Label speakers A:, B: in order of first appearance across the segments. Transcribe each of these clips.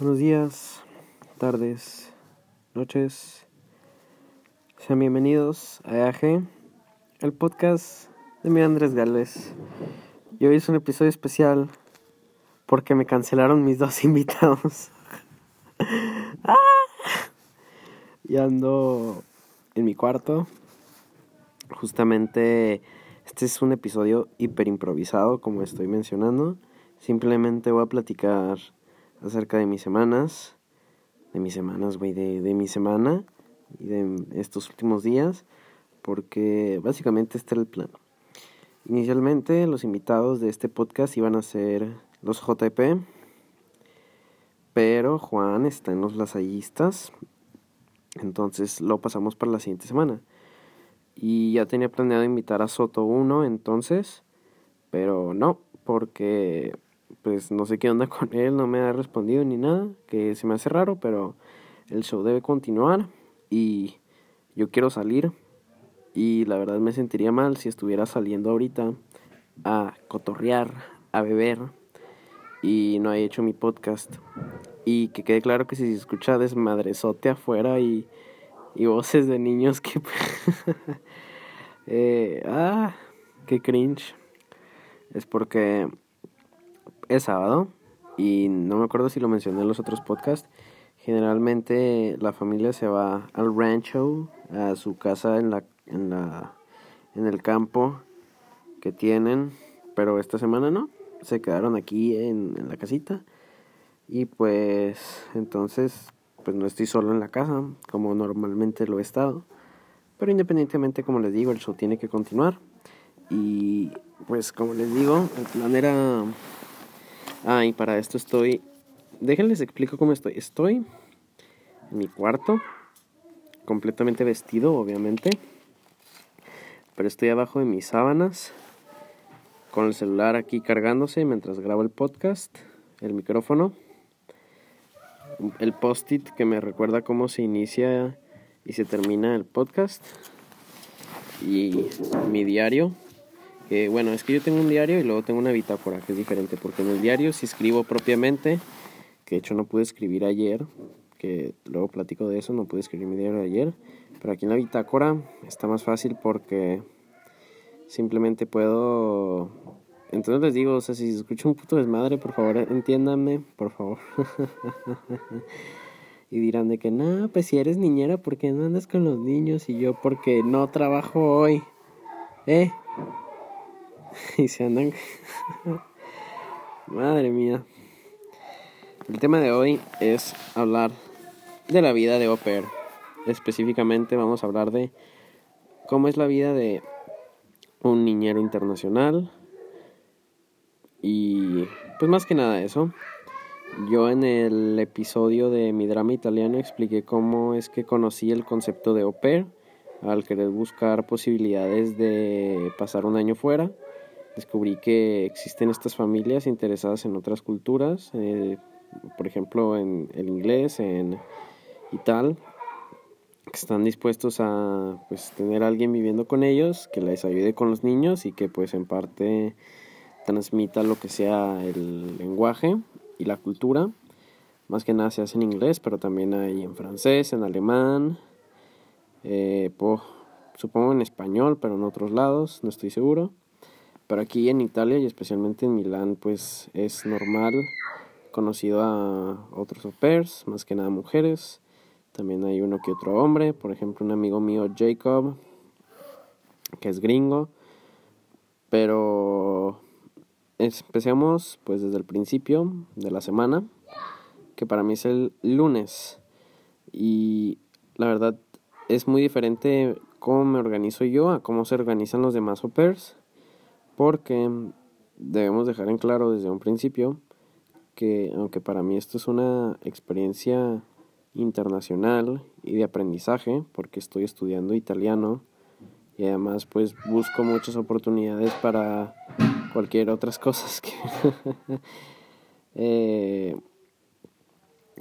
A: Buenos días, tardes, noches. Sean bienvenidos a EAG, el podcast de mi Andrés Gálvez. Y hoy es un episodio especial porque me cancelaron mis dos invitados. ¡Ah! Y ando en mi cuarto. Justamente este es un episodio hiper improvisado, como estoy mencionando. Simplemente voy a platicar acerca de mis semanas, de mis semanas, güey, de, de mi semana y de estos últimos días, porque básicamente este era el plan. Inicialmente los invitados de este podcast iban a ser los JP, pero Juan está en los lasallistas, entonces lo pasamos para la siguiente semana. Y ya tenía planeado invitar a Soto 1 entonces, pero no, porque pues no sé qué onda con él, no me ha respondido ni nada, que se me hace raro, pero el show debe continuar y yo quiero salir y la verdad me sentiría mal si estuviera saliendo ahorita a cotorrear, a beber y no haya hecho mi podcast. Y que quede claro que si se escucha desmadrezote afuera y, y voces de niños que... eh, ah, qué cringe. Es porque es sábado y no me acuerdo si lo mencioné en los otros podcasts. Generalmente la familia se va al rancho, a su casa en la en la en el campo que tienen, pero esta semana no. Se quedaron aquí en, en la casita y pues entonces pues no estoy solo en la casa como normalmente lo he estado. Pero independientemente, como les digo, el show tiene que continuar. Y pues como les digo, el plan era Ah, y para esto estoy... Déjenles explico cómo estoy. Estoy en mi cuarto, completamente vestido, obviamente. Pero estoy abajo de mis sábanas, con el celular aquí cargándose mientras grabo el podcast, el micrófono, el post-it que me recuerda cómo se inicia y se termina el podcast, y mi diario bueno, es que yo tengo un diario y luego tengo una bitácora que es diferente, porque en el diario si escribo propiamente, que de hecho no pude escribir ayer, que luego platico de eso, no pude escribir mi diario ayer, pero aquí en la bitácora está más fácil porque simplemente puedo... Entonces les digo, o sea, si se escucha un puto desmadre, por favor, entiéndanme, por favor. y dirán de que, no, pues si eres niñera, ¿por qué no andas con los niños? Y yo, porque no trabajo hoy. ¿Eh? y se andan... Madre mía. El tema de hoy es hablar de la vida de au. Específicamente vamos a hablar de cómo es la vida de un niñero internacional. Y pues más que nada eso. Yo en el episodio de mi drama italiano expliqué cómo es que conocí el concepto de au al querer buscar posibilidades de pasar un año fuera descubrí que existen estas familias interesadas en otras culturas, eh, por ejemplo en el inglés en, y tal, que están dispuestos a pues, tener a alguien viviendo con ellos, que les ayude con los niños y que pues en parte transmita lo que sea el lenguaje y la cultura. Más que nada se hace en inglés, pero también hay en francés, en alemán, eh, supongo en español, pero en otros lados, no estoy seguro. Pero aquí en Italia y especialmente en Milán, pues es normal, conocido a otros au pairs, más que nada mujeres. También hay uno que otro hombre, por ejemplo un amigo mío Jacob, que es gringo. Pero empecemos pues desde el principio de la semana, que para mí es el lunes. Y la verdad es muy diferente cómo me organizo yo a cómo se organizan los demás au pairs porque debemos dejar en claro desde un principio que aunque para mí esto es una experiencia internacional y de aprendizaje, porque estoy estudiando italiano y además pues busco muchas oportunidades para cualquier otras cosas que eh,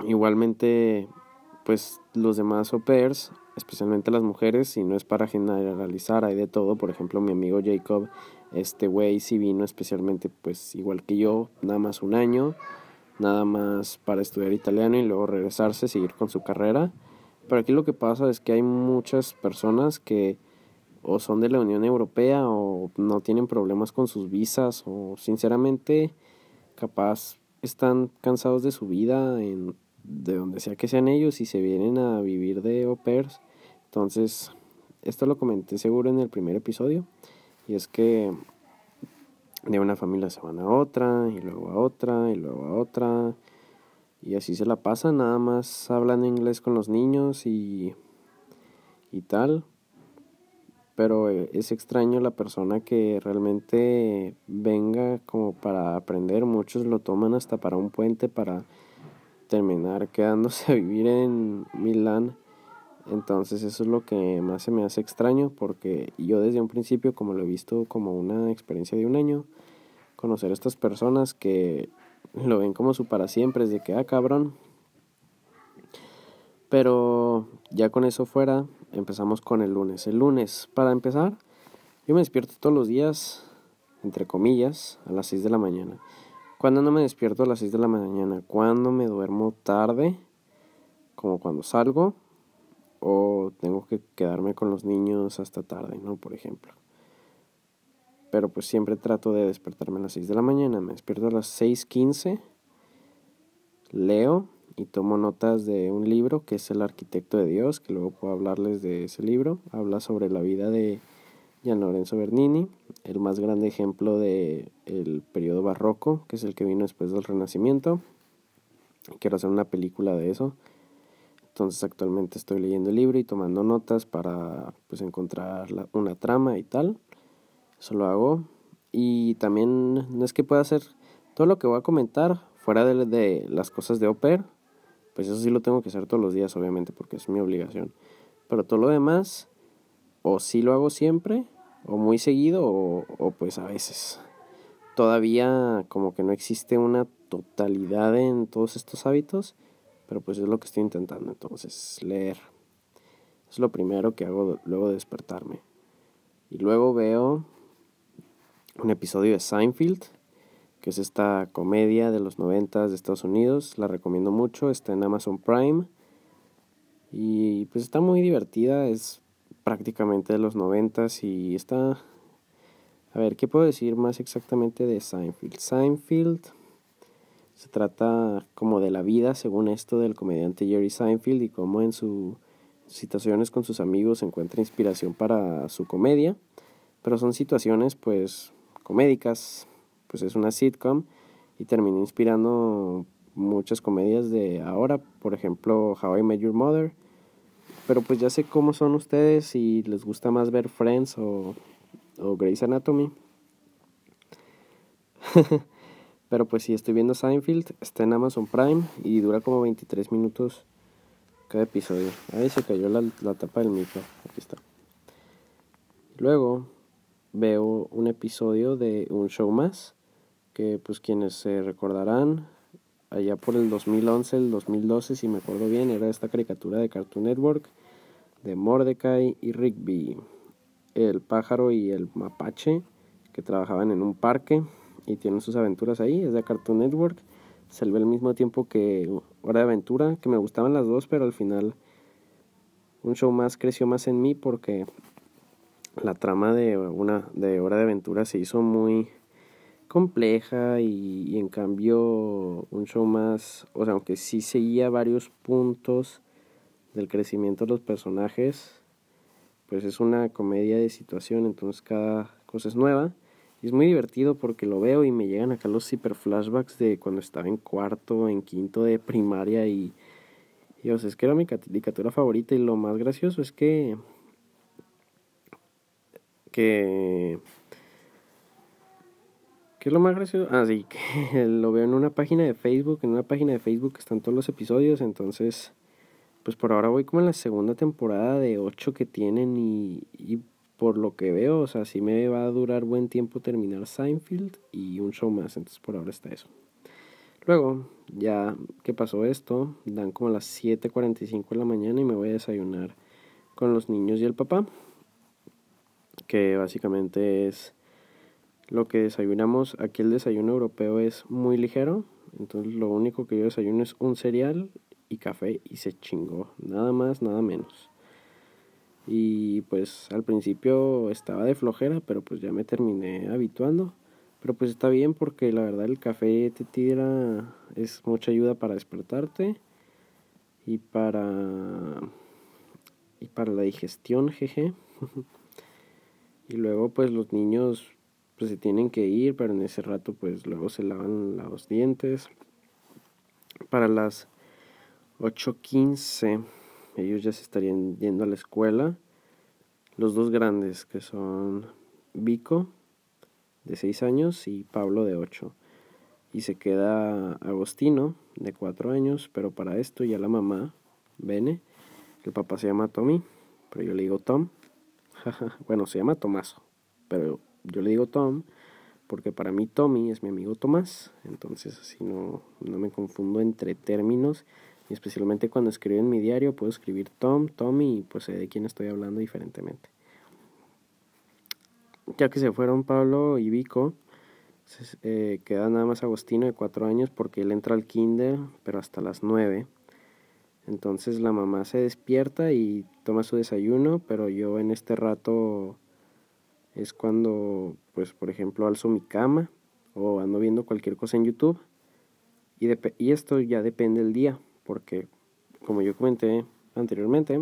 A: igualmente pues los demás au pairs especialmente las mujeres y no es para generalizar hay de todo. Por ejemplo mi amigo Jacob este güey sí vino especialmente pues igual que yo, nada más un año, nada más para estudiar italiano y luego regresarse, seguir con su carrera. Pero aquí lo que pasa es que hay muchas personas que o son de la Unión Europea o no tienen problemas con sus visas o sinceramente capaz están cansados de su vida en de donde sea que sean ellos y se vienen a vivir de au pairs. Entonces, esto lo comenté seguro en el primer episodio y es que de una familia se van a otra y luego a otra y luego a otra y así se la pasan, nada más hablando inglés con los niños y, y tal. Pero eh, es extraño la persona que realmente venga como para aprender. Muchos lo toman hasta para un puente para terminar quedándose a vivir en Milán. Entonces eso es lo que más se me hace extraño porque yo desde un principio como lo he visto como una experiencia de un año, conocer a estas personas que lo ven como su para siempre, es de que, ah, cabrón. Pero ya con eso fuera, empezamos con el lunes. El lunes, para empezar, yo me despierto todos los días, entre comillas, a las 6 de la mañana. Cuando no me despierto a las 6 de la mañana? Cuando me duermo tarde, como cuando salgo, o tengo que quedarme con los niños hasta tarde, ¿no? Por ejemplo pero pues siempre trato de despertarme a las 6 de la mañana. Me despierto a las 6.15, leo y tomo notas de un libro que es El Arquitecto de Dios, que luego puedo hablarles de ese libro. Habla sobre la vida de Gian Lorenzo Bernini, el más grande ejemplo del el periodo barroco, que es el que vino después del Renacimiento. Quiero hacer una película de eso. Entonces actualmente estoy leyendo el libro y tomando notas para pues encontrar una trama y tal. Eso lo hago. Y también no es que pueda hacer todo lo que voy a comentar fuera de, de las cosas de Oper. Pues eso sí lo tengo que hacer todos los días, obviamente, porque es mi obligación. Pero todo lo demás, o sí lo hago siempre, o muy seguido, o, o pues a veces. Todavía como que no existe una totalidad en todos estos hábitos, pero pues es lo que estoy intentando. Entonces, leer. Es lo primero que hago luego de despertarme. Y luego veo un episodio de Seinfeld, que es esta comedia de los noventas de Estados Unidos. La recomiendo mucho, está en Amazon Prime. Y pues está muy divertida, es prácticamente de los noventas y está... A ver, ¿qué puedo decir más exactamente de Seinfeld? Seinfeld se trata como de la vida, según esto, del comediante Jerry Seinfeld y cómo en sus situaciones con sus amigos encuentra inspiración para su comedia. Pero son situaciones pues comédicas, pues es una sitcom y terminó inspirando muchas comedias de ahora, por ejemplo How I Met Your Mother, pero pues ya sé cómo son ustedes si les gusta más ver Friends o, o Grey's Anatomy. pero pues si estoy viendo Seinfeld, está en Amazon Prime y dura como 23 minutos cada episodio. Ahí se cayó la, la tapa del micro, aquí está. Luego veo un episodio de un show más que pues quienes se recordarán allá por el 2011, el 2012 si me acuerdo bien, era esta caricatura de Cartoon Network de Mordecai y Rigby, el pájaro y el mapache que trabajaban en un parque y tienen sus aventuras ahí, es de Cartoon Network, salió al mismo tiempo que Hora de Aventura, que me gustaban las dos, pero al final un show más creció más en mí porque la trama de una de Hora de Aventura se hizo muy compleja y, en cambio un show más, o sea, aunque sí seguía varios puntos del crecimiento de los personajes, pues es una comedia de situación, entonces cada cosa es nueva. Y es muy divertido porque lo veo y me llegan acá los hiper flashbacks de cuando estaba en cuarto, en quinto de primaria y, y o sea, es que era mi caricatura favorita y lo más gracioso es que que... ¿Qué es lo más gracioso? Ah, sí, que lo veo en una página de Facebook. En una página de Facebook están todos los episodios. Entonces, pues por ahora voy como en la segunda temporada de ocho que tienen. Y, y por lo que veo, o sea, sí me va a durar buen tiempo terminar Seinfeld y un show más. Entonces, por ahora está eso. Luego, ya que pasó esto, dan como las 7:45 de la mañana y me voy a desayunar con los niños y el papá que básicamente es lo que desayunamos. Aquí el desayuno europeo es muy ligero, Entonces lo único que yo desayuno es un cereal y café y se chingó. Nada más, nada menos. Y pues al principio estaba de flojera, pero pues ya me terminé habituando. Pero pues está bien porque la verdad el café te tira, es mucha ayuda para despertarte y para y para la digestión, jeje. y luego pues los niños pues se tienen que ir, pero en ese rato pues luego se lavan los dientes. Para las 8.15 ellos ya se estarían yendo a la escuela. Los dos grandes que son Vico de 6 años y Pablo de 8. Y se queda Agostino de 4 años, pero para esto ya la mamá, Bene, el papá se llama Tommy, pero yo le digo Tom. bueno, se llama Tomaso, pero yo le digo Tom porque para mí Tommy es mi amigo Tomás, entonces así no, no me confundo entre términos y especialmente cuando escribo en mi diario puedo escribir Tom, Tommy y pues sé de quién estoy hablando diferentemente. Ya que se fueron Pablo y Vico, eh, queda nada más Agostino de cuatro años porque él entra al kinder, pero hasta las nueve. Entonces la mamá se despierta y toma su desayuno, pero yo en este rato es cuando, pues por ejemplo, alzo mi cama o ando viendo cualquier cosa en YouTube. Y, y esto ya depende del día, porque como yo comenté anteriormente,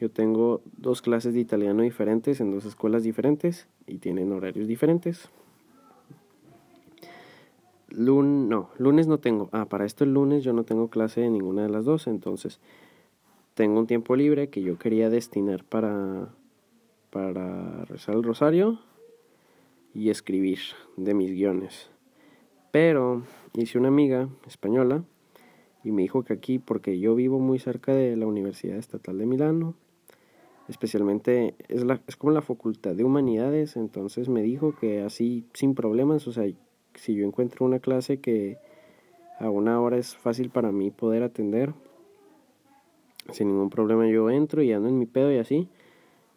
A: yo tengo dos clases de italiano diferentes en dos escuelas diferentes y tienen horarios diferentes. Lun no, lunes no tengo. Ah, para esto el lunes yo no tengo clase de ninguna de las dos, entonces tengo un tiempo libre que yo quería destinar para para rezar el rosario y escribir de mis guiones. Pero hice una amiga española y me dijo que aquí, porque yo vivo muy cerca de la Universidad Estatal de Milano, especialmente es, la, es como la Facultad de Humanidades, entonces me dijo que así sin problemas, o sea, si yo encuentro una clase que a una hora es fácil para mí poder atender, sin ningún problema yo entro y ando en mi pedo y así.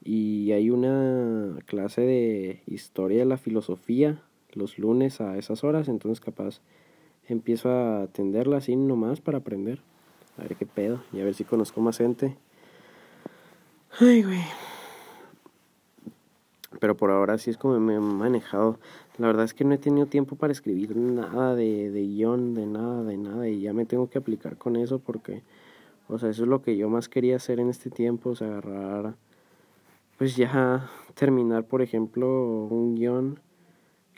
A: Y hay una clase de historia de la filosofía los lunes a esas horas, entonces capaz empiezo a atenderla así nomás para aprender. A ver qué pedo y a ver si conozco más gente. Ay, güey. Pero por ahora sí es como me he manejado. La verdad es que no he tenido tiempo para escribir nada de, de guion, de nada, de nada. Y ya me tengo que aplicar con eso porque, o sea, eso es lo que yo más quería hacer en este tiempo. O sea, agarrar, pues ya terminar, por ejemplo, un guion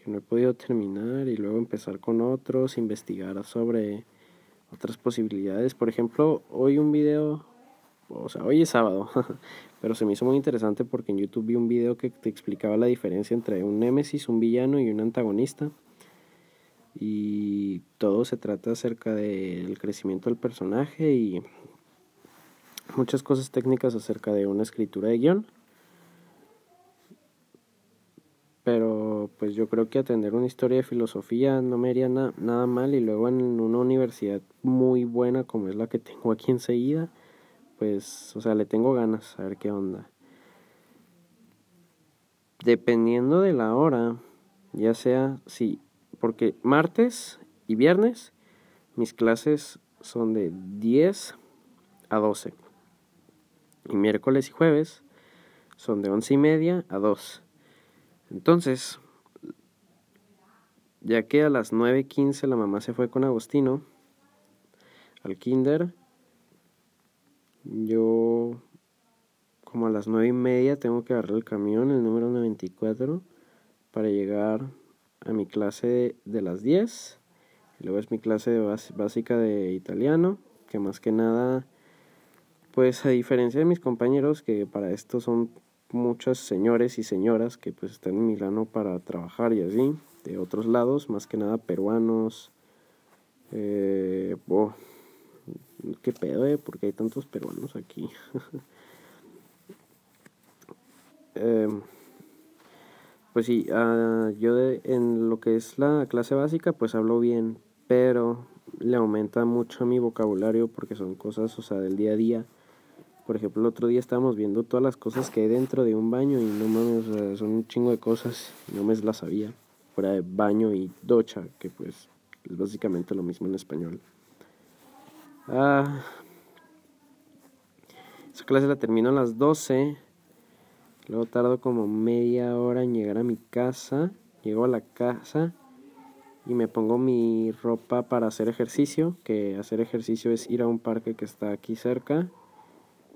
A: no he podido terminar y luego empezar con otros, investigar sobre otras posibilidades. Por ejemplo, hoy un video o sea, hoy es sábado, pero se me hizo muy interesante porque en YouTube vi un video que te explicaba la diferencia entre un némesis, un villano y un antagonista. Y todo se trata acerca del crecimiento del personaje y muchas cosas técnicas acerca de una escritura de guion. Pero pues yo creo que atender una historia de filosofía no me haría nada mal y luego en una universidad muy buena como es la que tengo aquí enseguida pues, o sea, le tengo ganas a ver qué onda. Dependiendo de la hora, ya sea, sí, porque martes y viernes mis clases son de 10 a 12. Y miércoles y jueves son de 11 y media a 2. Entonces, ya que a las 9.15 la mamá se fue con Agostino al kinder, yo como a las nueve y media tengo que agarrar el camión, el número 94, para llegar a mi clase de, las 10. Y luego es mi clase básica de italiano, que más que nada, pues a diferencia de mis compañeros, que para esto son muchos señores y señoras que pues están en Milano para trabajar y así, de otros lados, más que nada peruanos, eh, ¿Qué pedo, eh? Porque hay tantos peruanos aquí. Em, pues sí, uh, yo en lo que es la clase básica, pues hablo bien, pero le aumenta mucho mi vocabulario porque son cosas, o sea, del día a día. Por ejemplo, el otro día estábamos viendo todas las cosas que hay dentro de un baño y no mames, son un chingo de cosas, no me las sabía. Fuera de baño y docha, que pues Es básicamente lo mismo en español. Ah, esa clase la termino a las 12. Luego tardo como media hora en llegar a mi casa. Llego a la casa y me pongo mi ropa para hacer ejercicio, que hacer ejercicio es ir a un parque que está aquí cerca,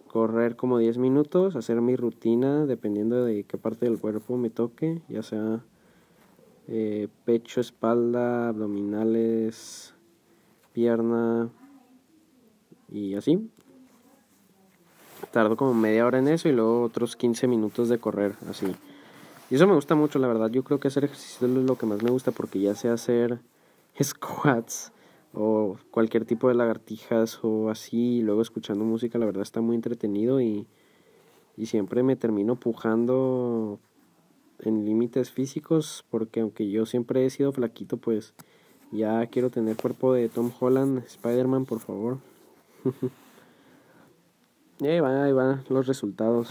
A: correr como 10 minutos, hacer mi rutina dependiendo de qué parte del cuerpo me toque, ya sea eh, pecho, espalda, abdominales, pierna y así. Tardo como media hora en eso y luego otros 15 minutos de correr, así. Y eso me gusta mucho, la verdad. Yo creo que hacer ejercicio es lo que más me gusta porque ya sea hacer squats o cualquier tipo de lagartijas o así, luego escuchando música, la verdad está muy entretenido y, y siempre me termino pujando en límites físicos porque aunque yo siempre he sido flaquito, pues ya quiero tener cuerpo de Tom Holland, Spider-Man, por favor. y ahí van, ahí van los resultados.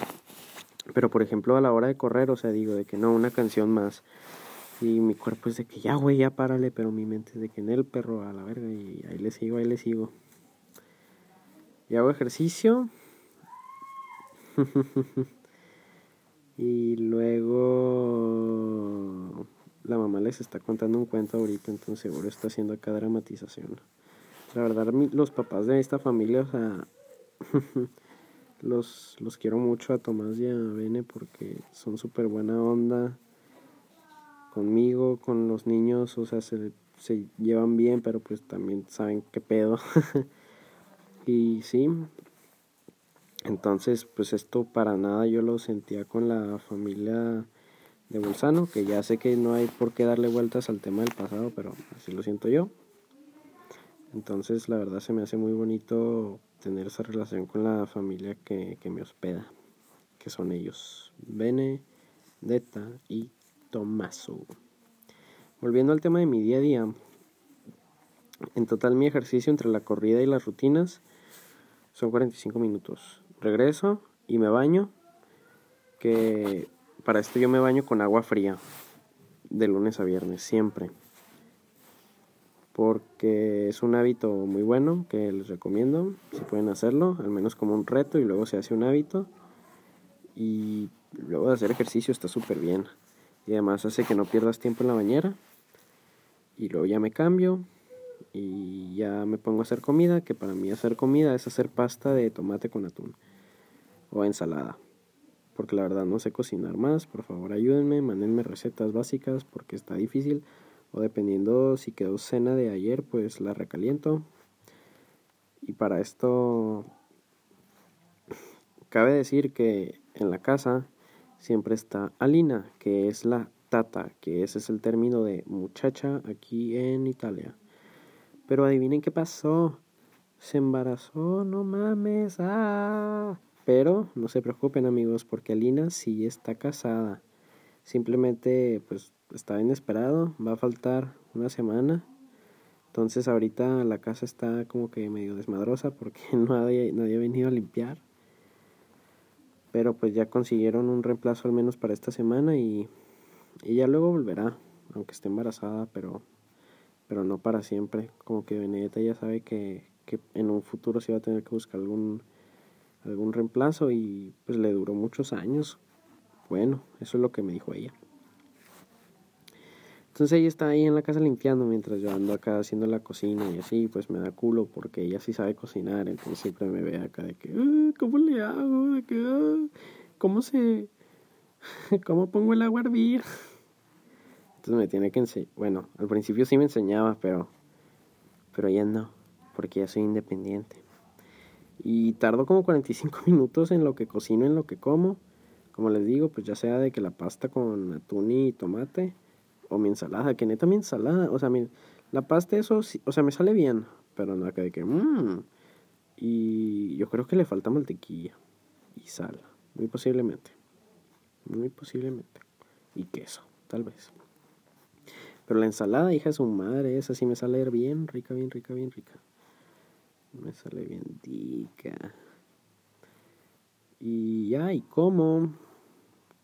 A: Pero por ejemplo a la hora de correr, o sea, digo de que no, una canción más. Y mi cuerpo es de que ya, güey, ya párale, pero mi mente es de que en el perro a la verga y ahí le sigo, ahí le sigo. Y hago ejercicio. y luego la mamá les está contando un cuento ahorita, entonces seguro está haciendo acá dramatización. La verdad, los papás de esta familia, o sea, Los, los quiero mucho a Tomás y a Bene porque son súper buena onda conmigo, con los niños, o sea, se, se llevan bien, pero pues también saben qué pedo. y sí, entonces pues esto para nada yo lo sentía con la familia de Bolzano, que ya sé que no hay por qué darle vueltas al tema del pasado, pero así lo siento yo. Entonces la verdad se me hace muy bonito tener esa relación con la familia que, me hospeda, que son ellos, Bene, Deta y Tomaso. Volviendo al tema de mi día a día, en total mi ejercicio entre la corrida y las rutinas son 45 minutos. Regreso y me baño, que para esto yo me baño con agua fría, de lunes a viernes, siempre. Porque es un hábito muy bueno que les recomiendo, si pueden hacerlo, al menos como un reto y luego se hace un hábito y luego de hacer ejercicio está súper bien. Y además hace que no pierdas tiempo en la bañera y luego ya me cambio y ya me pongo a hacer comida, que para mí hacer comida es hacer pasta de tomate con atún o ensalada. Porque la verdad no sé cocinar más, por favor ayúdenme, mándenme recetas básicas porque está difícil o dependiendo si quedó cena de ayer, pues la recaliento. Y para esto cabe decir que en la casa siempre está Alina, que es la tata, que ese es el término de muchacha aquí en Italia. Pero adivinen qué pasó. Se embarazó, no mames. Ah. Pero no se preocupen amigos, porque Alina sí está casada. Simplemente pues está inesperado, va a faltar una semana. Entonces ahorita la casa está como que medio desmadrosa porque nadie, nadie ha venido a limpiar. Pero pues ya consiguieron un reemplazo al menos para esta semana y, y ya luego volverá, aunque esté embarazada, pero, pero no para siempre. Como que Benedetta ya sabe que, que en un futuro se va a tener que buscar algún, algún reemplazo y pues le duró muchos años. Bueno, eso es lo que me dijo ella. Entonces ella está ahí en la casa limpiando mientras yo ando acá haciendo la cocina y así, pues me da culo porque ella sí sabe cocinar, entonces siempre me ve acá de que, ah, ¿cómo le hago? Ah, ¿cómo se, cómo pongo el agua? Entonces me tiene que enseñar, bueno, al principio sí me enseñaba, pero, pero ya no, porque ya soy independiente. Y tardo como 45 minutos en lo que cocino, en lo que como. Como les digo, pues ya sea de que la pasta con atún y tomate o mi ensalada, que neta mi ensalada, o sea, mi, la pasta eso, o sea, me sale bien, pero no acá de que, mmm, y yo creo que le falta mantequilla y sal, muy posiblemente, muy posiblemente, y queso, tal vez. Pero la ensalada, hija de su madre, esa sí me sale bien rica, bien rica, bien rica. Me sale bien rica. Y ya, y como,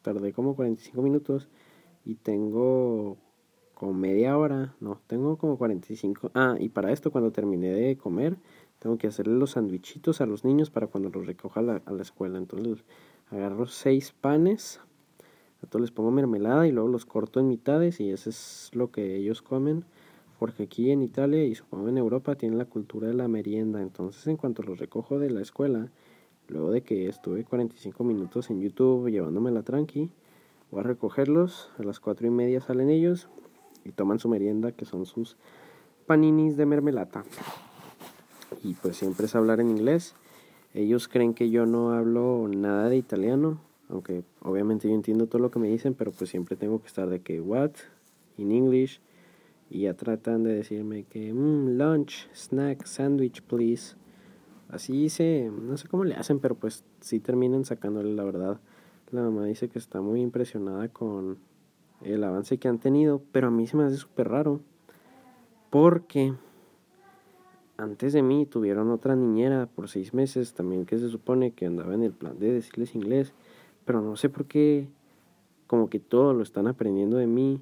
A: tardé como 45 minutos y tengo como media hora, no, tengo como 45. Ah, y para esto cuando terminé de comer, tengo que hacerle los sandwichitos a los niños para cuando los recoja a la, escuela. Entonces agarro seis panes, todos les pongo mermelada y luego los corto en mitades y eso es lo que ellos comen. Porque aquí en Italia y supongo en Europa tienen la cultura de la merienda. Entonces en cuanto los recojo de la escuela, luego de que estuve 45 minutos en YouTube llevándome la tranqui, voy a recogerlos, a las cuatro y media salen ellos y toman su merienda que son sus paninis de mermelada y pues siempre es hablar en inglés. Ellos creen que yo no hablo nada de italiano, aunque obviamente yo entiendo todo lo que me dicen, pero pues siempre tengo que estar de que what in English y ya tratan de decirme que mm, lunch, snack, sandwich, please. Así se, no sé cómo le hacen, pero pues sí terminan sacándole la verdad. La mamá dice que está muy impresionada con el avance que han tenido, pero a mí se me hace súper raro porque antes de mí tuvieron otra niñera por seis meses también que se supone que andaba en el plan de decirles inglés, pero no sé por qué como que todo lo están aprendiendo de mí.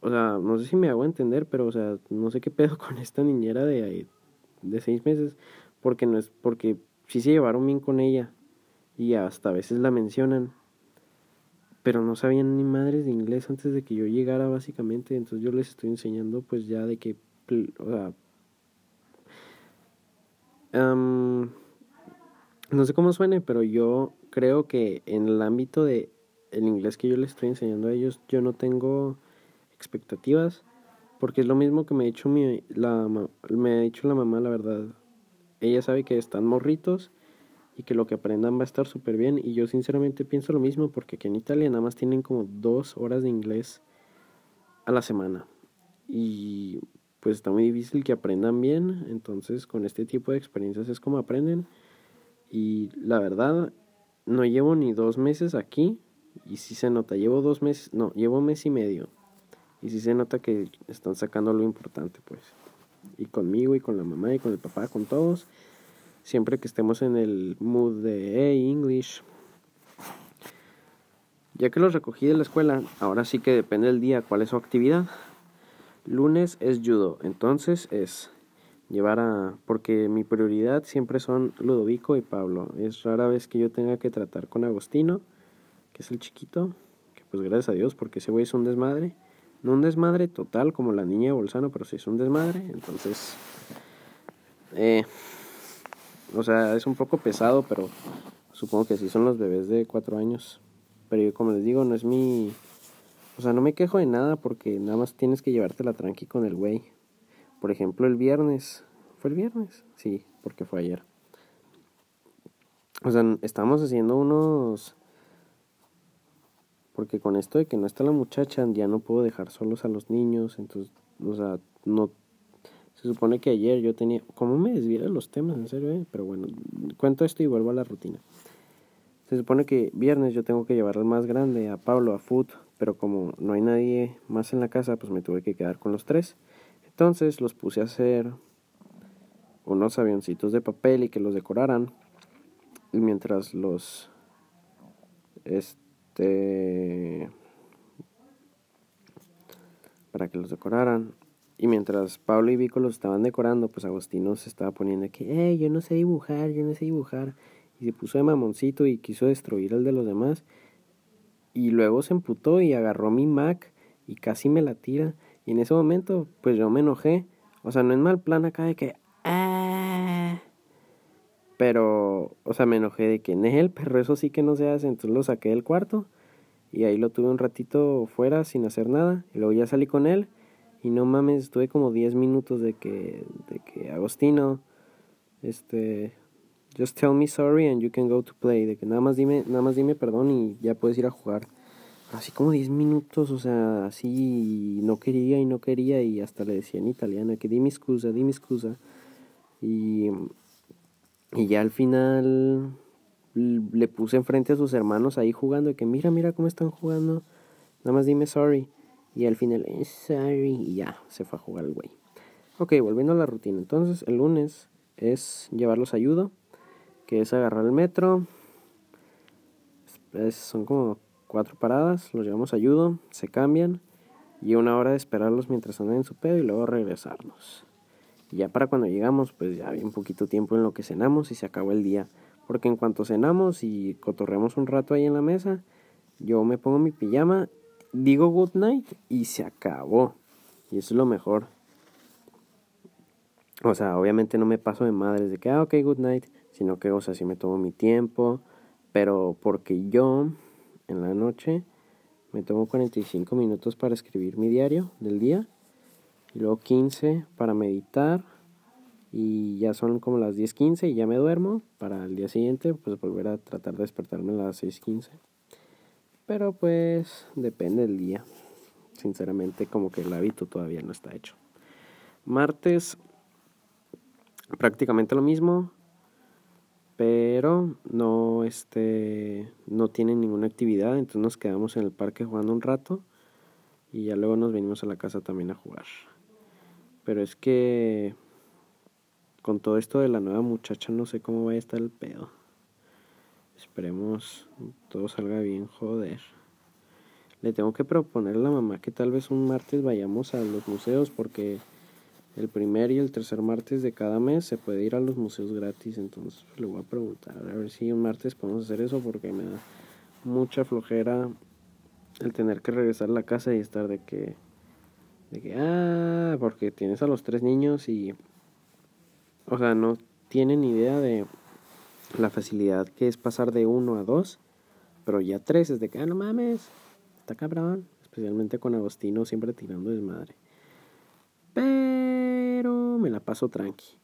A: O sea, no sé si me hago entender, pero o sea, no sé qué pedo con esta niñera de, de seis meses, porque no es porque sí se llevaron bien con ella y hasta a veces la mencionan, pero no sabían ni madres de inglés antes de que yo llegara básicamente, entonces yo les estoy enseñando pues ya de que, o sea, no sé cómo suene, pero yo creo que en el ámbito de el inglés que yo les estoy enseñando a ellos, yo no tengo expectativas, porque es lo mismo que me ha dicho mi, la, me ha dicho la mamá, la verdad. Ella sabe que están morritos y que lo que aprendan va a estar súper bien, y yo sinceramente pienso lo mismo, porque aquí en Italia nada más tienen como dos horas de inglés a la semana. Y pues está muy difícil que aprendan bien, entonces con este tipo de experiencias es como aprenden. Y la verdad, no llevo ni dos meses aquí, y si se nota, llevo dos meses, no, llevo mes y medio. Y si se nota que están sacando lo importante, pues. Y conmigo, y con la mamá, y con el papá, con todos. Siempre que estemos en el mood de, English. Ya que los recogí de la escuela, ahora sí que depende del día cuál es su actividad. Lunes es judo, entonces es llevar a... porque mi prioridad siempre son Ludovico y Pablo. Es rara vez que yo tenga que tratar con Agostino, que es el chiquito, que pues gracias a Dios porque ese güey es un desmadre. No un desmadre total como la niña de Bolzano, pero sí es un desmadre. Entonces, eh, o sea, es un poco pesado, pero supongo que sí son los bebés de cuatro años. Pero yo como les digo, no es mi o sea, no me quejo de nada porque nada más tienes que llevártela tranqui con el güey. Por ejemplo, el viernes. ¿Fue el viernes? Sí, porque fue ayer. O sea, estamos haciendo unos... Porque con esto de que no está la muchacha, ya no puedo dejar solos a los niños. Entonces, o sea, no... Se supone que ayer yo tenía... ¿Cómo me desvié los temas? En serio, eh? Pero bueno, cuento esto y vuelvo a la rutina. Se supone que viernes yo tengo que llevar al más grande, a Pablo, a Food, pero como no hay nadie más en la casa, pues me tuve que quedar con los tres. Entonces los puse a hacer unos avioncitos de papel y que los decoraran. Y mientras los este para que los decoraran y mientras Pablo y Vico los estaban decorando, pues Agostino se estaba poniendo que, eh, yo no sé dibujar, yo no sé dibujar. Y se puso de mamoncito y quiso destruir el de los demás. Y luego se emputó y agarró mi Mac y casi me la tira. Y en ese momento, pues yo me enojé. O sea, no es mal plan acá de que... Ah". Pero, o sea, me enojé de que en él, pero eso sí que no se hace. Entonces lo saqué del cuarto y ahí lo tuve un ratito fuera sin hacer nada. Y luego ya salí con él y no mames, estuve como 10 minutos de que, de que Agostino, este, just tell me sorry and you can go to play, de que nada más dime, nada más dime perdón y ya puedes ir a jugar. Así como 10 minutos, o sea, así no quería y no quería y hasta le decía en italiano que dime excusa, dime excusa. Y, y ya al final le puse enfrente a sus hermanos ahí jugando de que mira, mira cómo están jugando, nada más dime sorry. Y al final, eh, sorry, y ya, se fue a jugar el güey. Ok, volviendo a la rutina. Entonces, el lunes es llevarlos a ayuda que es agarrar el metro. son como cuatro paradas, los llevamos a Ayudo, se cambian y una hora de esperarlos mientras andan en su pedo y luego regresarnos. Y ya para cuando llegamos, pues ya había un poquito tiempo en lo que cenamos y se acabó el día. Porque en cuanto cenamos y cotorreamos un rato ahí en la mesa, yo me pongo mi pijama, digo good night y se acabó. Y eso es lo mejor. O sea, obviamente no me paso de madres de que, ah, ok, good night, sino que, o sea, sí me tomo mi tiempo, pero porque yo en la noche me tomo 45 minutos para escribir mi diario del día y luego 15 para meditar y ya son como las 10:15 y ya me duermo para el día siguiente pues volver a tratar de despertarme a las 6:15. Pero pues depende del día. Sinceramente como que el hábito todavía no está hecho. Martes prácticamente lo mismo, pero no este no tienen ninguna actividad, entonces nos quedamos en el parque jugando un rato y ya luego nos venimos a la casa también a jugar. Pero es que con todo esto de la nueva muchacha no sé cómo va a estar el pedo. Esperemos todo salga bien, joder. Le tengo que proponer a la mamá que tal vez un martes vayamos a los museos porque el primer y el tercer martes de cada mes se puede ir a los museos gratis. Entonces le voy a preguntar a ver si un martes podemos hacer eso porque me da mucha flojera el tener que regresar a la casa y estar de que de que ah porque tienes a los tres niños y o sea no tienen idea de la facilidad que es pasar de uno a dos pero ya tres es de que ah no mames está cabrón especialmente con Agostino siempre tirando desmadre pero me la paso tranqui.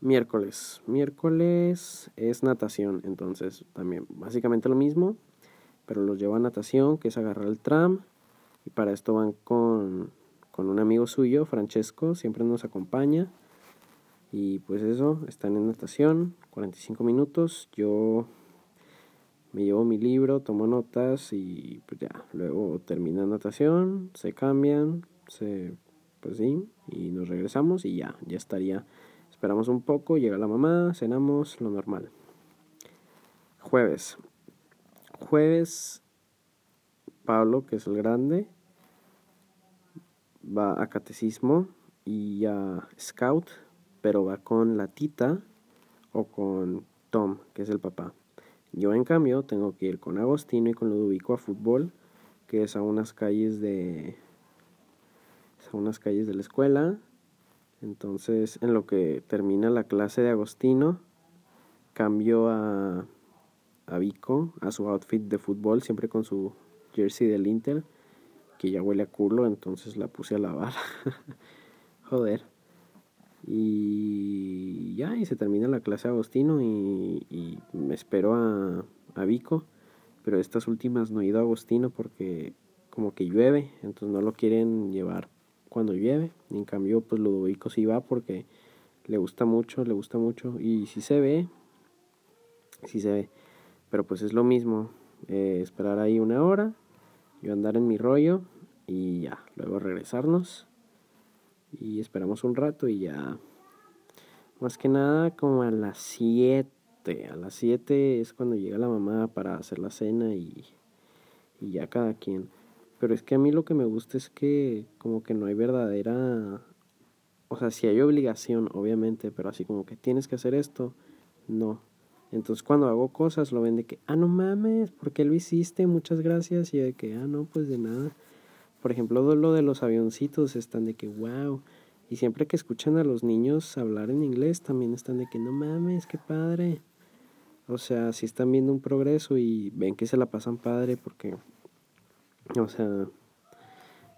A: Miércoles. Miércoles es natación, entonces también básicamente lo mismo, pero los llevo a natación, que es agarrar el tram, y para esto van con, con un amigo suyo, Francesco, siempre nos acompaña. Y pues eso, están en natación, 45 minutos, yo me llevo mi libro, tomo notas y pues ya, luego termina natación, se cambian, se pues sí, y nos regresamos y ya, ya estaría. Esperamos un poco, llega la mamá, cenamos, lo normal. Jueves. Jueves, Pablo, que es el grande, va a catecismo y a scout, pero va con la tita o con Tom, que es el papá. Yo en cambio tengo que ir con Agostino y con Ludovico a fútbol, que es a unas calles de a unas calles de la escuela. Entonces, en lo que termina la clase de Agostino, cambio a, a Vico, a su outfit de fútbol, siempre con su jersey del Inter, que ya huele a culo, entonces la puse a lavar. Joder. Y ya, y se termina la clase de Agostino y, me espero a, a Vico. Pero estas últimas no he ido a Agostino porque como que llueve, entonces no lo quieren llevar cuando llueve. En cambio, pues Ludovico sí va porque le gusta mucho, le gusta mucho. Y si se ve, si se ve. Pero pues es lo mismo. Eh, esperar ahí una hora, yo andar en mi rollo y ya, luego regresarnos. Y esperamos un rato y ya. Más que nada como a las 7. A las 7 es cuando llega la mamá para hacer la cena y, y ya cada quien. Pero es que a mí lo que me gusta es que como que no hay verdadera... O sea, si hay obligación, obviamente, pero así como que tienes que hacer esto, no. Entonces cuando hago cosas lo ven de que, ah, no mames, ¿por qué lo hiciste? Muchas gracias. Y de que, ah, no, pues de nada. Por ejemplo, lo de los avioncitos están de que, wow. Y siempre que escuchan a los niños hablar en inglés, también están de que, no mames, qué padre. O sea, si están viendo un progreso y ven que se la pasan padre porque o sea,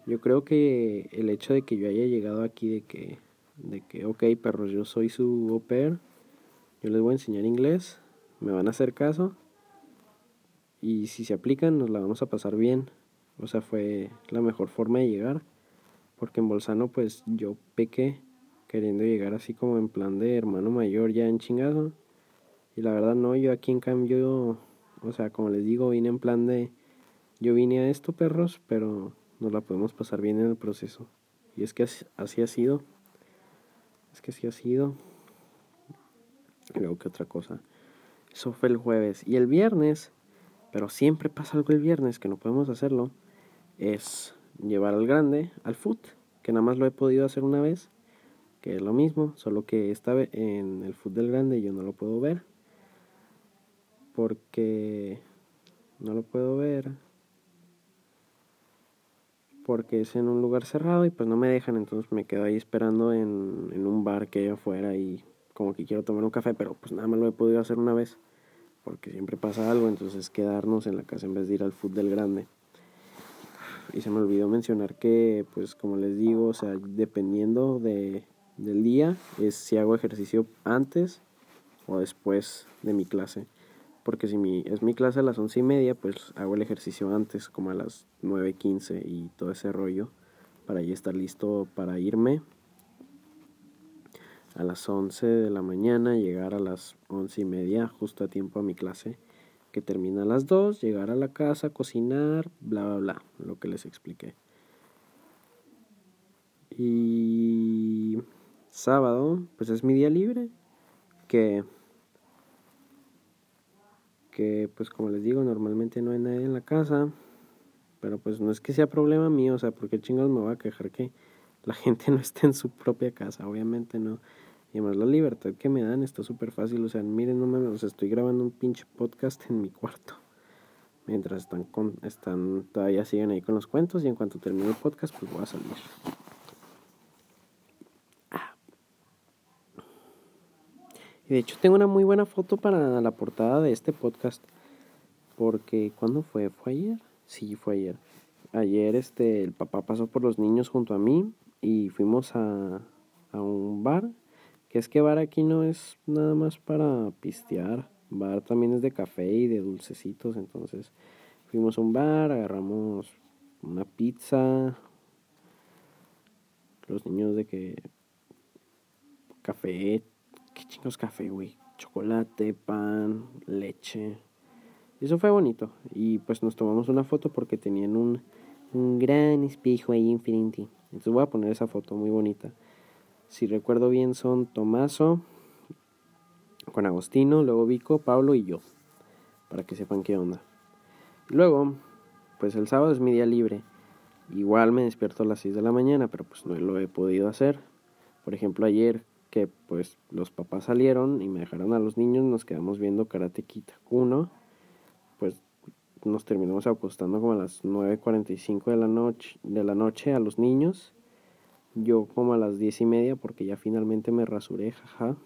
A: yo creo que el hecho de que yo haya llegado aquí de que, de que, ok, perros, yo soy su au pair, yo les voy a enseñar inglés, me van a hacer caso y si se aplican nos la vamos a pasar bien. O sea, fue la mejor forma de llegar, porque en Bolzano pues yo pequé queriendo llegar así como en plan de hermano mayor ya en chingado. Y la verdad no, yo aquí en cambio, o sea, como les digo, vine en plan de yo vine a esto, perros, pero nos la podemos pasar bien en el proceso. Y es que así, ha sido. Es que así ha sido. Y luego que otra cosa. Eso fue el jueves. Y el viernes, pero siempre pasa algo el viernes que no podemos hacerlo, es llevar al grande al foot, que nada más lo he podido hacer una vez, que es lo mismo, solo que esta en el foot del grande yo no lo puedo ver, porque no lo puedo ver, porque es en un lugar cerrado y pues no me dejan, entonces me quedo ahí esperando en, en un bar que hay afuera y como que quiero tomar un café, pero pues nada más lo he podido hacer una vez, porque siempre pasa algo, entonces quedarnos en la casa en vez de ir al foot del grande y se me olvidó mencionar que, pues como les digo, o sea, dependiendo de, del día, es si hago ejercicio antes o después de mi clase. Porque si mi, es mi clase a las once y media, pues hago el ejercicio antes, como a las nueve quince y todo ese rollo, para ya estar listo para irme a las once de la mañana, llegar a las once y media, justo a tiempo a mi clase que termina a las 2, llegar a la casa, cocinar, bla, bla, bla, lo que les expliqué. Y sábado, pues es mi día libre, que, pues como les digo, normalmente no hay nadie en la casa, pero pues no es que sea problema mío, o sea, porque chingados me voy a quejar que la gente no esté en su propia casa, obviamente no. Y además la libertad que me dan está súper fácil. O sea, miren, no me, o estoy grabando un pinche podcast en mi cuarto. Mientras están con, están, todavía siguen ahí con los cuentos y en cuanto termine el podcast, pues voy a salir. Y de hecho tengo una muy buena foto para la portada de este podcast. Porque, ¿cuándo fue? ¿Fue ayer? Sí, fue ayer. Ayer este, el papá pasó por los niños junto a mí y fuimos a, a un bar que es que bar aquí no es nada más para pistear. Bar también es de café y de dulcecitos. Entonces fuimos a un bar, agarramos una pizza. Los niños de que... Café. ¿Qué chingos café, güey? Chocolate, pan, leche. Eso fue bonito. Y pues nos tomamos una foto porque tenían un, un gran espejo ahí Infinity. Entonces voy a poner esa foto muy bonita. Si recuerdo bien son Tomaso, con Agostino, luego Vico, Pablo y yo, para que sepan qué onda. Luego, pues el sábado es mi día libre. Igual me despierto a las 6 de la mañana, pero pues no lo he podido hacer. Por ejemplo, ayer que pues los papás salieron y me dejaron a los niños, nos quedamos viendo Karate Kid 1. Pues nos terminamos acostando como a las 9.45 de la noche, de la noche a los niños yo como a las diez y media porque ya finalmente me rasuré, jaja.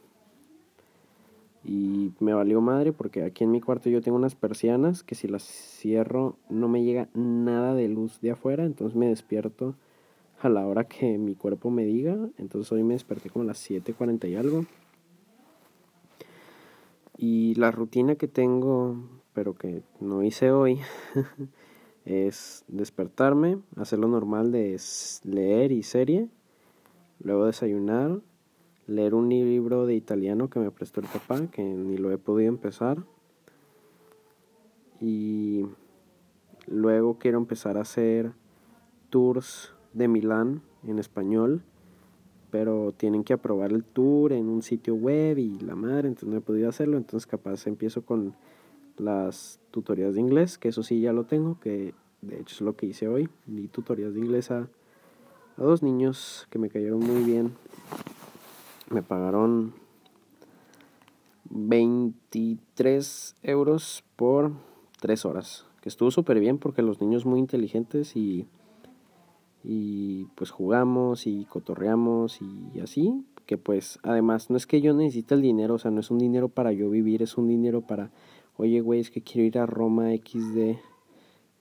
A: Y me valió madre porque aquí en mi cuarto yo tengo unas persianas que si las cierro no me llega nada de luz de afuera, entonces me despierto a la hora que mi cuerpo me diga. Entonces hoy me desperté como a las 7.40 y algo. Y la rutina que tengo, pero que no hice hoy, es despertarme, hacer lo normal de leer y serie Luego desayunar, leer un libro de italiano que me prestó el papá, que ni lo he podido empezar. Y luego quiero empezar a hacer tours de Milán en español, pero tienen que aprobar el tour en un sitio web y la madre, entonces no he podido hacerlo, entonces capaz empiezo con las tutorías de inglés, que eso sí ya lo tengo, que de hecho es lo que hice hoy, di tutorías de inglés a a dos niños que me cayeron muy bien. Me pagaron 23 euros por 3 horas. Que estuvo súper bien porque los niños muy inteligentes y, y pues jugamos y cotorreamos y así. Que pues además no es que yo necesite el dinero, o sea, no es un dinero para yo vivir, es un dinero para, oye güey, es que quiero ir a Roma XD,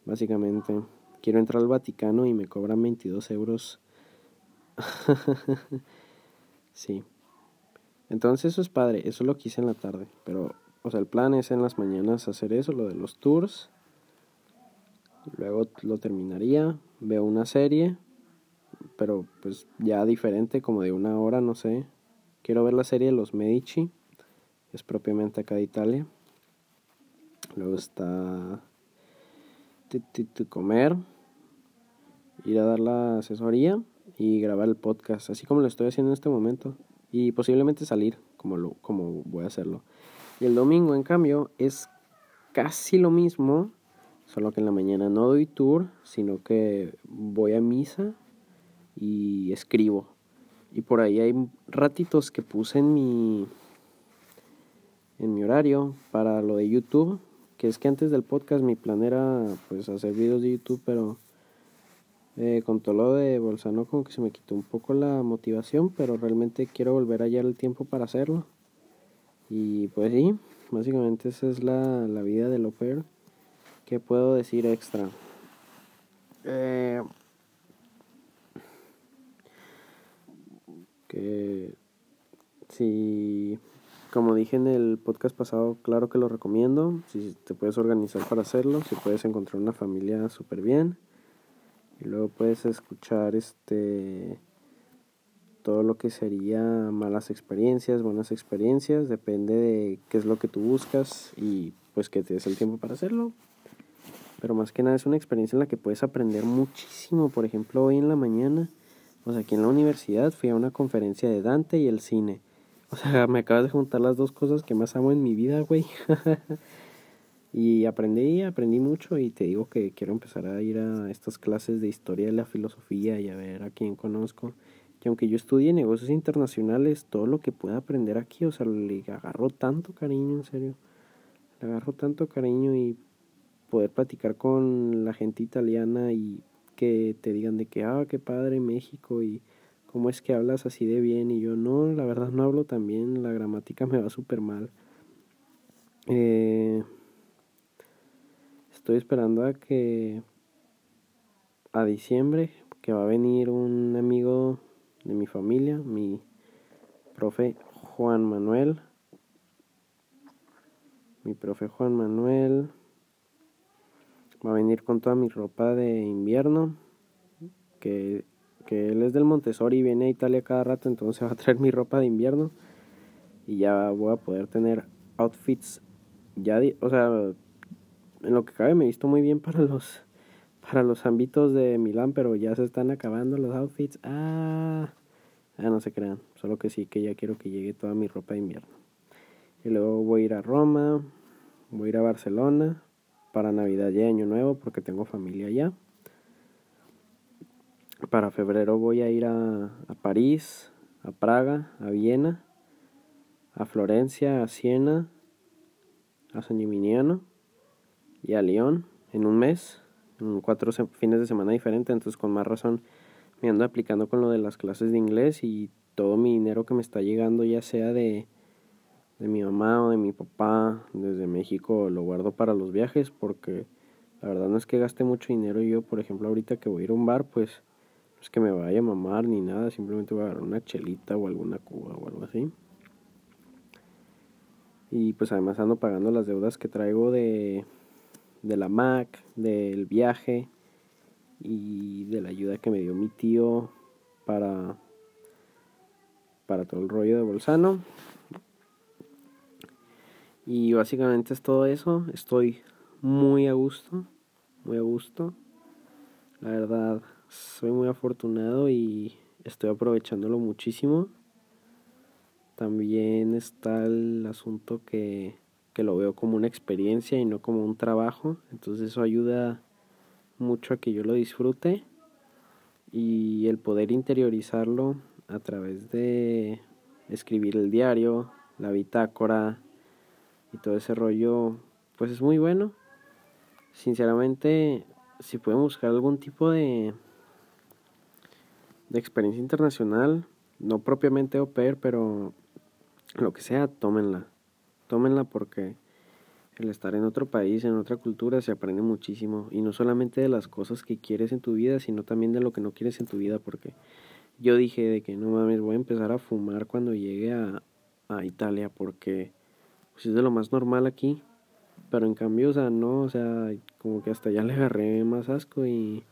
A: básicamente quiero entrar al Vaticano y me cobran 22 euros. sí. Entonces eso es padre, eso lo quise en la tarde, pero, o sea, el plan es en las mañanas hacer eso, lo de los tours. Luego lo terminaría, veo una serie, pero pues ya diferente, como de una hora, no sé. Quiero ver la serie Los Medici, es propiamente acá de Italia. Luego está comer, ir a dar la asesoría y grabar el podcast, así como lo estoy haciendo en este momento. Y posiblemente salir como, lo, como voy a hacerlo. Y el domingo, en cambio, es casi lo mismo, Solo que en la mañana no doy tour, sino que voy a misa y escribo. Y por ahí hay ratitos que puse en mi en mi horario para lo de YouTube, que es que antes del podcast mi plan era pues hacer videos de YouTube, pero eh, con todo lo de Bolsano como que se me quitó un poco la motivación, pero realmente quiero volver a hallar el tiempo para hacerlo. Y pues sí, básicamente esa es la, la vida del au. ¿Qué puedo decir extra? Eh, que si, como dije en el podcast pasado, claro que lo recomiendo. Si te puedes organizar para hacerlo, si puedes encontrar una familia súper bien. Y luego puedes escuchar este todo lo que sería malas experiencias, buenas experiencias, depende de qué es lo que tú buscas y pues que te des el tiempo para hacerlo. Pero más que nada es una experiencia en la que puedes aprender muchísimo. Por ejemplo, hoy en la mañana, o sea, aquí en la universidad fui a una conferencia de Dante y el cine. O sea, me acabas de juntar las dos cosas que más amo en mi vida, güey. y aprendí, aprendí mucho y te digo que quiero empezar a ir a estas clases de historia de la filosofía y a ver a quién conozco. Y aunque yo estudie negocios internacionales, todo lo que pueda aprender aquí, o sea, le agarro tanto cariño, en serio. Le agarro tanto cariño y poder platicar con la gente italiana y que te digan de que, ah, qué padre México y cómo es que hablas así de bien. Y yo, no, la verdad no hablo tan bien, la gramática me va súper mal. Eh, estoy esperando a que a diciembre, que va a venir un amigo de mi familia, mi profe Juan Manuel. Mi profe Juan Manuel va a venir con toda mi ropa de invierno. Que, que él es del Montessori y viene a Italia cada rato, entonces va a traer mi ropa de invierno. Y ya voy a poder tener outfits ya, o sea, en lo que cabe me he visto muy bien para los para los ámbitos de Milán, pero ya se están acabando los outfits. Ah, ah, no se crean. Solo que sí, que ya quiero que llegue toda mi ropa de invierno. Y luego voy a ir a Roma, voy a ir a Barcelona para Navidad y Año Nuevo porque tengo familia allá. Para febrero voy a ir a, París, a Praga, a Viena, a Florencia, a Siena, a San Gimignano y a Lyon en un mes cuatro fines de semana diferentes, entonces con más razón me ando aplicando con lo de las clases de inglés y todo mi dinero que me está llegando, ya sea de, de mi mamá o de mi papá desde México, lo guardo para los viajes porque la verdad no es que gaste mucho dinero yo, por ejemplo, ahorita que voy a ir a un bar, pues no es que me vaya a mamar ni nada, simplemente voy a agarrar una chelita o alguna cuba o algo así. Y pues además ando pagando las deudas que traigo de de la Mac, del viaje y de la ayuda que me dio mi tío para, para todo el rollo de Bolsano. Y básicamente es todo eso. Estoy muy a gusto, muy a gusto. La verdad, soy muy afortunado y estoy aprovechándolo muchísimo. También está el asunto que que lo veo como una experiencia y no como un trabajo. Entonces eso ayuda mucho a que yo lo disfrute y el poder interiorizarlo a través de escribir el diario, la bitácora y todo ese rollo, pues es muy bueno. Sinceramente, si pueden buscar algún tipo de de experiencia internacional, no propiamente au pair, pero lo que sea, tómenla tómenla porque el estar en otro país, en otra cultura, se aprende muchísimo. Y no solamente de las cosas que quieres en tu vida, sino también de lo que no quieres en tu vida. Porque yo dije de que no mames, voy a empezar a fumar cuando llegue a, a Italia porque pues, es de lo más normal aquí. Pero en cambio, o sea, no, o sea, como que hasta ya le agarré más asco y,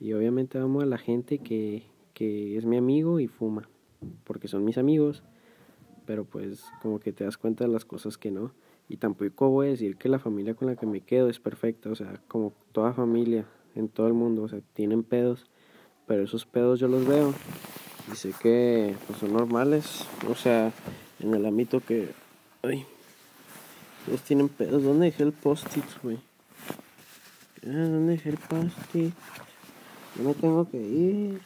A: y obviamente amo a la gente que, que es mi amigo y fuma. Porque son mis amigos pero pues como que te das cuenta de las cosas que no. Y tampoco voy a decir que la familia con la que me quedo es perfecta, o sea, como toda familia en todo el mundo, o sea, tienen pedos, pero esos pedos yo los veo y sé que pues, son normales, o sea, en el ámbito que, ay, ellos tienen pedos, ¿dónde dejé el post-it, güey? ¿Dónde es el post-it? Yo me tengo que ir.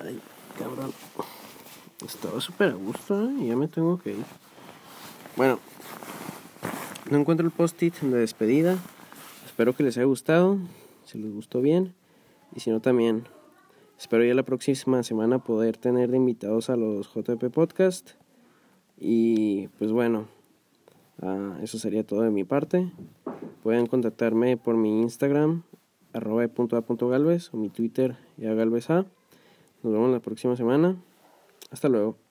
A: Ay, cabrón. Estaba súper a gusto ¿eh? y ya me tengo que ir. Bueno, no encuentro el post-it de despedida. Espero que les haya gustado. Si les gustó bien. Y si no, también. Espero ya la próxima semana poder tener de invitados a los JP Podcast. Y pues bueno, uh, eso sería todo de mi parte. Pueden contactarme por mi Instagram, arroba o mi Twitter, ya galvez Nos vemos la próxima semana. Hasta luego.